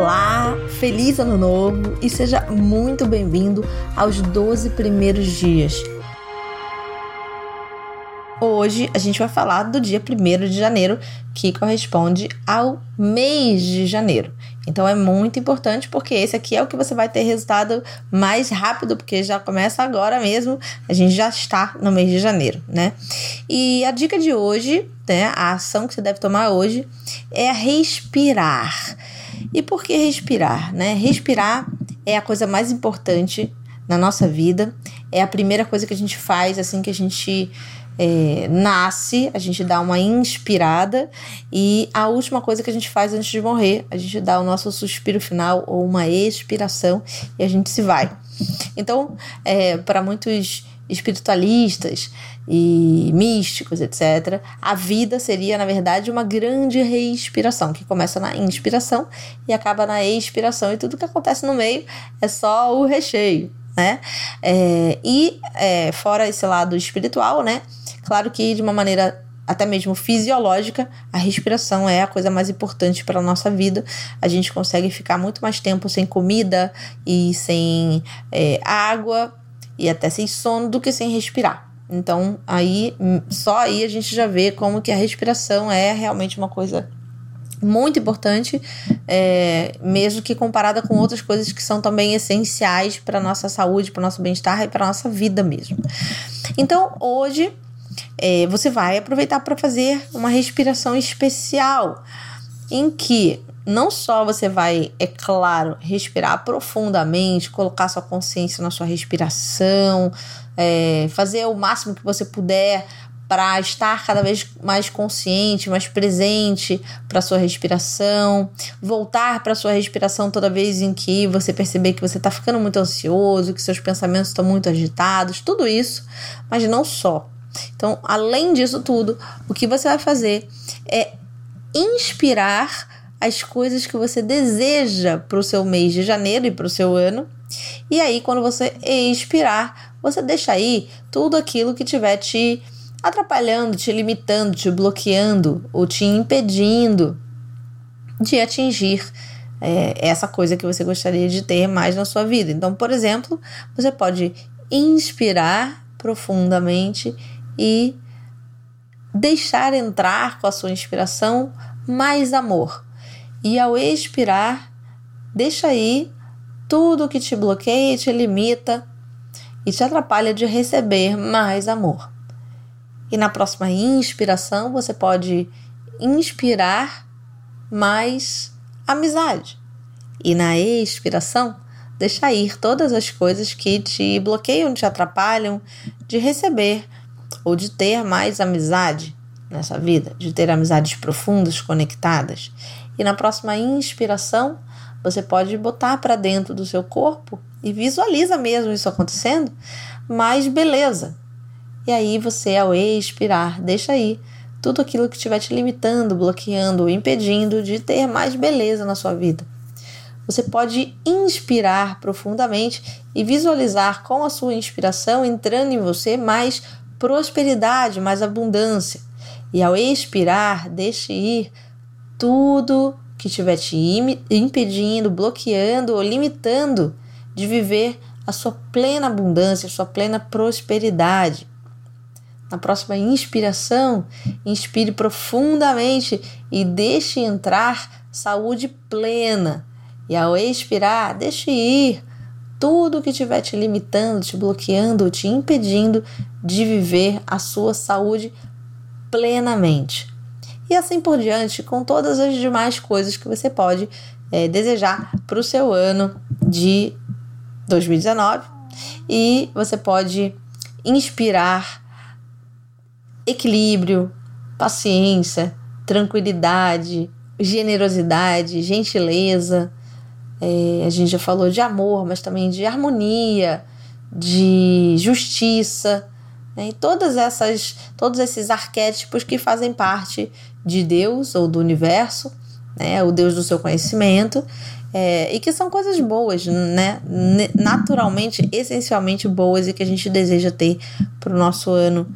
Olá, feliz ano novo e seja muito bem-vindo aos 12 primeiros dias. Hoje a gente vai falar do dia 1 de janeiro, que corresponde ao mês de janeiro. Então é muito importante porque esse aqui é o que você vai ter resultado mais rápido, porque já começa agora mesmo, a gente já está no mês de janeiro, né? E a dica de hoje, né, a ação que você deve tomar hoje é respirar. E por que respirar? Né? Respirar é a coisa mais importante na nossa vida. É a primeira coisa que a gente faz assim que a gente é, nasce, a gente dá uma inspirada e a última coisa que a gente faz antes de morrer, a gente dá o nosso suspiro final ou uma expiração e a gente se vai. Então, é, para muitos espiritualistas e místicos, etc., a vida seria, na verdade, uma grande respiração, que começa na inspiração e acaba na expiração, e tudo que acontece no meio é só o recheio. Né? É, e é, fora esse lado espiritual, né? Claro que de uma maneira até mesmo fisiológica, a respiração é a coisa mais importante para a nossa vida. A gente consegue ficar muito mais tempo sem comida e sem é, água e até sem sono do que sem respirar. Então, aí só aí a gente já vê como que a respiração é realmente uma coisa muito importante, é, mesmo que comparada com outras coisas que são também essenciais para nossa saúde, para nosso bem-estar e para nossa vida mesmo. Então, hoje é, você vai aproveitar para fazer uma respiração especial, em que não só você vai, é claro, respirar profundamente, colocar sua consciência na sua respiração, é, fazer o máximo que você puder para estar cada vez mais consciente, mais presente para sua respiração, voltar para sua respiração toda vez em que você perceber que você está ficando muito ansioso, que seus pensamentos estão muito agitados, tudo isso, mas não só. Então, além disso tudo, o que você vai fazer é inspirar as coisas que você deseja para o seu mês de janeiro e para o seu ano. E aí, quando você expirar, você deixa aí tudo aquilo que tiver te atrapalhando, te limitando, te bloqueando ou te impedindo de atingir é, essa coisa que você gostaria de ter mais na sua vida. Então, por exemplo, você pode inspirar profundamente e deixar entrar com a sua inspiração mais amor e ao expirar, deixa aí tudo que te bloqueia, te limita e te atrapalha de receber mais amor. E na próxima inspiração, você pode inspirar mais amizade. E na expiração, deixa ir todas as coisas que te bloqueiam, te atrapalham de receber ou de ter mais amizade nessa vida, de ter amizades profundas, conectadas. E na próxima inspiração, você pode botar para dentro do seu corpo e visualiza mesmo isso acontecendo, mais beleza. E aí você, ao expirar, deixa aí tudo aquilo que estiver te limitando, bloqueando impedindo de ter mais beleza na sua vida. Você pode inspirar profundamente e visualizar com a sua inspiração entrando em você mais prosperidade, mais abundância. E ao expirar, deixe ir tudo que estiver te impedindo, bloqueando ou limitando de viver a sua plena abundância, a sua plena prosperidade. Na próxima inspiração, inspire profundamente e deixe entrar saúde plena. E ao expirar, deixe ir tudo que estiver te limitando, te bloqueando, te impedindo de viver a sua saúde plenamente e assim por diante, com todas as demais coisas que você pode é, desejar para o seu ano de 2019. E você pode inspirar equilíbrio, paciência, tranquilidade, generosidade, gentileza. É, a gente já falou de amor, mas também de harmonia, de justiça, né? E todas essas, todos esses arquétipos que fazem parte de Deus ou do universo, né? o Deus do seu conhecimento, é, e que são coisas boas, né? naturalmente, essencialmente boas e que a gente deseja ter para o nosso ano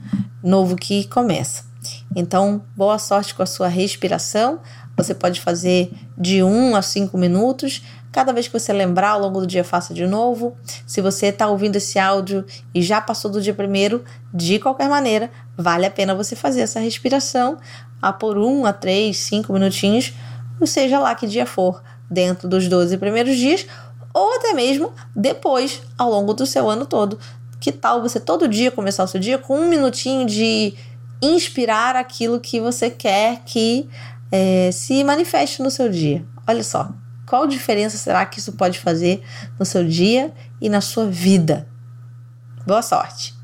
novo que começa. Então, boa sorte com a sua respiração. Você pode fazer de 1 a 5 minutos. Cada vez que você lembrar ao longo do dia, faça de novo. Se você está ouvindo esse áudio e já passou do dia primeiro, de qualquer maneira, vale a pena você fazer essa respiração a por 1 a 3, 5 minutinhos, ou seja lá que dia for, dentro dos 12 primeiros dias, ou até mesmo depois, ao longo do seu ano todo. Que tal você todo dia começar o seu dia com um minutinho de inspirar aquilo que você quer que é, se manifeste no seu dia? Olha só, qual diferença será que isso pode fazer no seu dia e na sua vida? Boa sorte!